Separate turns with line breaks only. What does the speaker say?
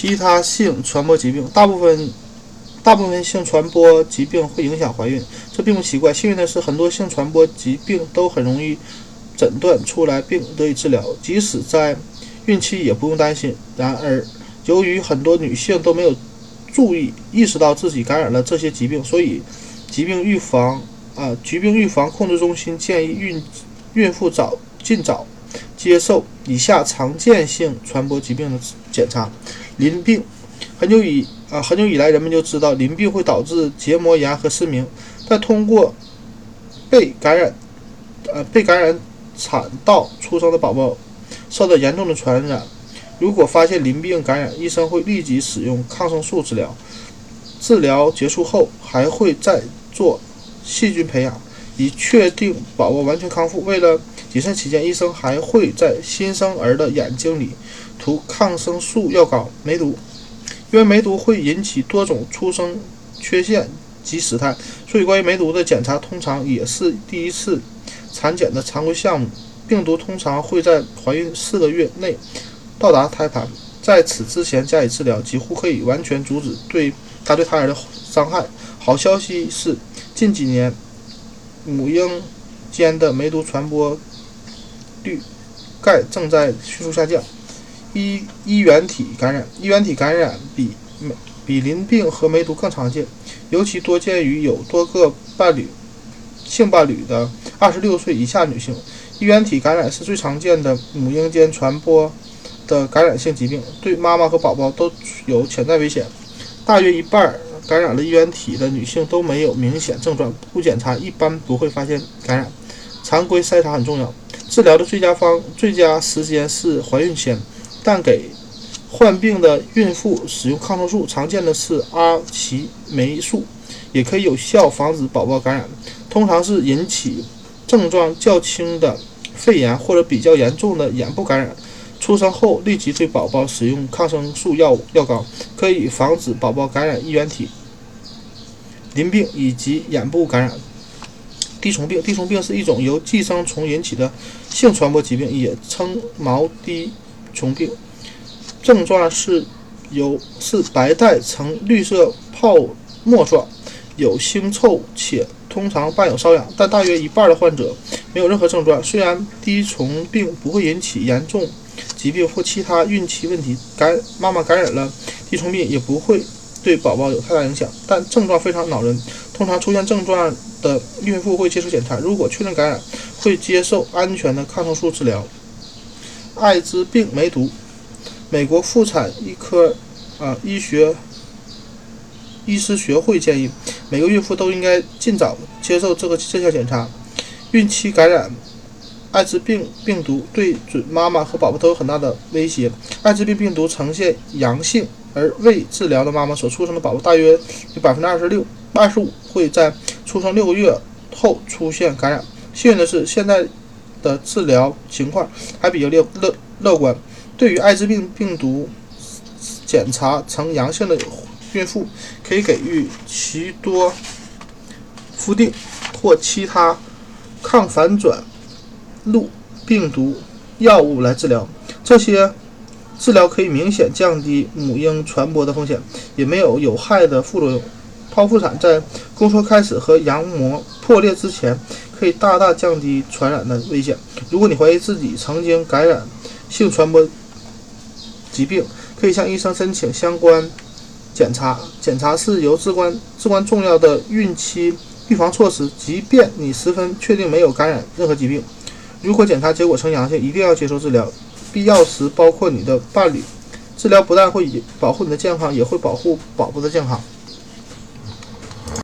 其他性传播疾病，大部分大部分性传播疾病会影响怀孕，这并不奇怪。幸运的是，很多性传播疾病都很容易诊断出来并得以治疗，即使在孕期也不用担心。然而，由于很多女性都没有注意意识到自己感染了这些疾病，所以疾病预防啊疾病预防控制中心建议孕孕妇早尽早接受以下常见性传播疾病的检查：淋病。很久以啊很久以来，人们就知道淋病会导致结膜炎和失明，但通过被感染呃被感染产道出生的宝宝受到严重的传染。如果发现淋病感染，医生会立即使用抗生素治疗。治疗结束后，还会再做细菌培养，以确定宝宝完全康复。为了谨慎起见，医生还会在新生儿的眼睛里涂抗生素药膏——梅毒。因为梅毒会引起多种出生缺陷及死胎，所以关于梅毒的检查通常也是第一次产检的常规项目。病毒通常会在怀孕四个月内。到达胎盘，在此之前加以治疗，几乎可以完全阻止对它对胎儿的伤害。好消息是，近几年母婴间的梅毒传播率钙正在迅速下降。衣衣原体感染，衣原体感染比梅比淋病和梅毒更常见，尤其多见于有多个伴侣性伴侣的二十六岁以下女性。衣原体感染是最常见的母婴间传播。的感染性疾病对妈妈和宝宝都有潜在危险。大约一半感染了衣原体的女性都没有明显症状，不检查一般不会发现感染。常规筛查很重要。治疗的最佳方最佳时间是怀孕前，但给患病的孕妇使用抗生素，常见的是阿奇霉素，也可以有效防止宝宝感染。通常是引起症状较轻的肺炎或者比较严重的眼部感染。出生后立即对宝宝使用抗生素药物药膏，可以防止宝宝感染衣原体、淋病以及眼部感染。滴虫病，滴虫病是一种由寄生虫引起的性传播疾病，也称毛滴虫病。症状是由是白带呈绿色泡沫状，有腥臭且通常伴有瘙痒，但大约一半的患者没有任何症状。虽然滴虫病不会引起严重。疾病或其他孕期问题，感妈妈感染了滴虫病也不会对宝宝有太大影响，但症状非常恼人。通常出现症状的孕妇会接受检查，如果确认感染，会接受安全的抗生素治疗。艾滋病梅毒，美国妇产医科啊医学医师学会建议，每个孕妇都应该尽早接受这个这项检查。孕期感染。艾滋病病毒对准妈妈和宝宝都有很大的威胁。艾滋病病毒呈现阳性而未治疗的妈妈所出生的宝宝，大约有百分之二十六、二十五会在出生六个月后出现感染。幸运的是，现在的治疗情况还比较乐乐乐观。对于艾滋病病毒检查呈阳性的孕妇，可以给予奇多夫定或其他抗反转。录病毒药物来治疗，这些治疗可以明显降低母婴传播的风险，也没有有害的副作用。剖腹产在宫缩开始和羊膜破裂之前，可以大大降低传染的危险。如果你怀疑自己曾经感染性传播疾病，可以向医生申请相关检查。检查是由至关至关重要的孕期预防措施，即便你十分确定没有感染任何疾病。如果检查结果呈阳性，一定要接受治疗，必要时包括你的伴侣。治疗不但会保护你的健康，也会保护宝宝的健康。